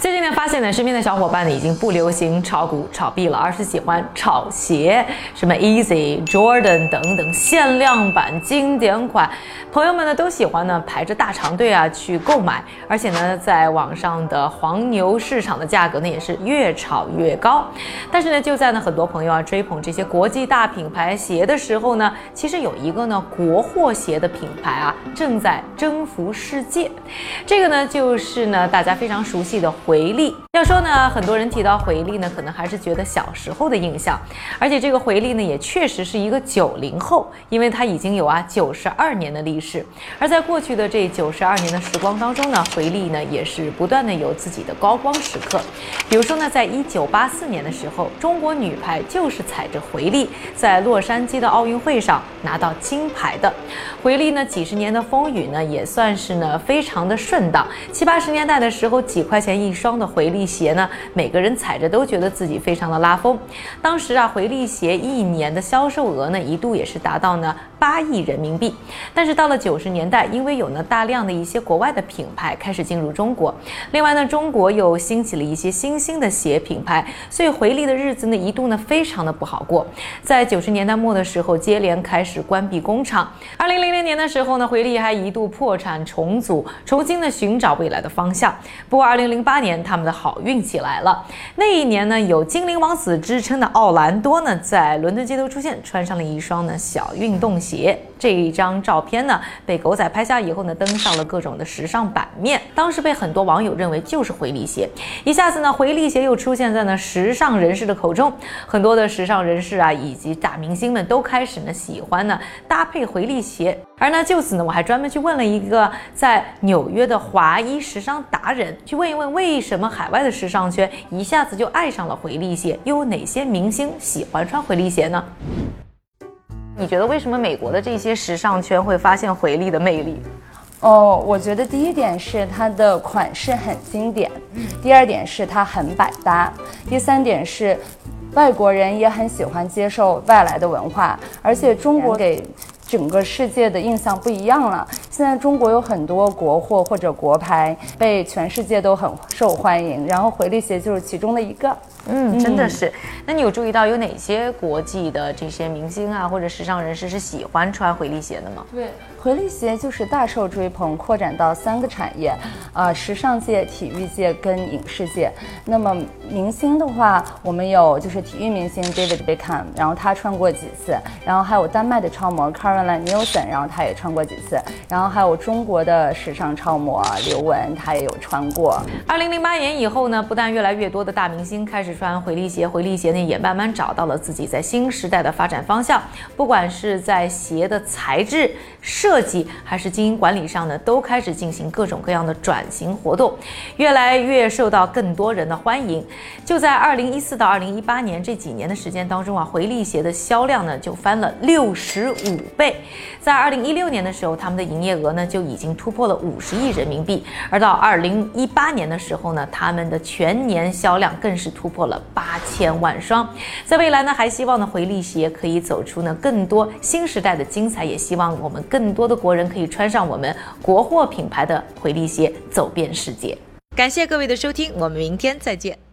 最近呢，发现呢，身边的小伙伴呢，已经不流行炒股、炒币了，而是喜欢炒鞋，什么 Easy、Jordan 等等限量版、经典款，朋友们呢都喜欢呢排着大长队啊去购买，而且呢，在网上的黄牛市场的价格呢也是越炒越高。但是呢，就在呢很多朋友啊追捧这些国际大品牌鞋的时候呢，其实有一个呢国货鞋的品牌啊正在征服世界，这个呢就是呢大家非常熟悉的。回力要说呢，很多人提到回力呢，可能还是觉得小时候的印象，而且这个回力呢，也确实是一个九零后，因为它已经有啊九十二年的历史。而在过去的这九十二年的时光当中呢，回力呢也是不断的有自己的高光时刻。比如说呢，在一九八四年的时候，中国女排就是踩着回力在洛杉矶的奥运会上拿到金牌的。回力呢几十年的风雨呢，也算是呢非常的顺当。七八十年代的时候，几块钱一。双的回力鞋呢，每个人踩着都觉得自己非常的拉风。当时啊，回力鞋一年的销售额呢，一度也是达到呢八亿人民币。但是到了九十年代，因为有呢大量的一些国外的品牌开始进入中国，另外呢，中国又兴起了一些新兴的鞋品牌，所以回力的日子呢，一度呢非常的不好过。在九十年代末的时候，接连开始关闭工厂。二零零零年的时候呢，回力还一度破产重组，重新的寻找未来的方向。不过二零零八年。他们的好运气来了。那一年呢，有精灵王子之称的奥兰多呢，在伦敦街头出现，穿上了一双呢小运动鞋。鞋这一张照片呢，被狗仔拍下以后呢，登上了各种的时尚版面。当时被很多网友认为就是回力鞋。一下子呢，回力鞋又出现在呢时尚人士的口中。很多的时尚人士啊，以及大明星们都开始呢喜欢呢搭配回力鞋。而呢，就此呢，我还专门去问了一个在纽约的华裔时尚达人，去问一问。为什么海外的时尚圈一下子就爱上了回力鞋？又有哪些明星喜欢穿回力鞋呢？你觉得为什么美国的这些时尚圈会发现回力的魅力？哦，我觉得第一点是它的款式很经典，第二点是它很百搭，第三点是外国人也很喜欢接受外来的文化，而且中国给。整个世界的印象不一样了。现在中国有很多国货或者国牌，被全世界都很受欢迎。然后回力鞋就是其中的一个。嗯，真的是。那你有注意到有哪些国际的这些明星啊，或者时尚人士是喜欢穿回力鞋的吗？对，回力鞋就是大受追捧，扩展到三个产业，啊，时尚界、体育界跟影视界。那么明星的话，我们有就是体育明星 David Beckham，然后他穿过几次，然后还有丹麦的超模 Caroline Nielsen，然后他也穿过几次，然后还有中国的时尚超模刘雯，她也有穿过。二零零八年以后呢，不但越来越多的大明星开始。穿回力鞋，回力鞋呢也慢慢找到了自己在新时代的发展方向。不管是在鞋的材质设计，还是经营管理上呢，都开始进行各种各样的转型活动，越来越受到更多人的欢迎。就在二零一四到二零一八年这几年的时间当中啊，回力鞋的销量呢就翻了六十五倍。在二零一六年的时候，他们的营业额呢就已经突破了五十亿人民币，而到二零一八年的时候呢，他们的全年销量更是突破。破了八千万双，在未来呢，还希望呢回力鞋可以走出呢更多新时代的精彩，也希望我们更多的国人可以穿上我们国货品牌的回力鞋，走遍世界。感谢各位的收听，我们明天再见。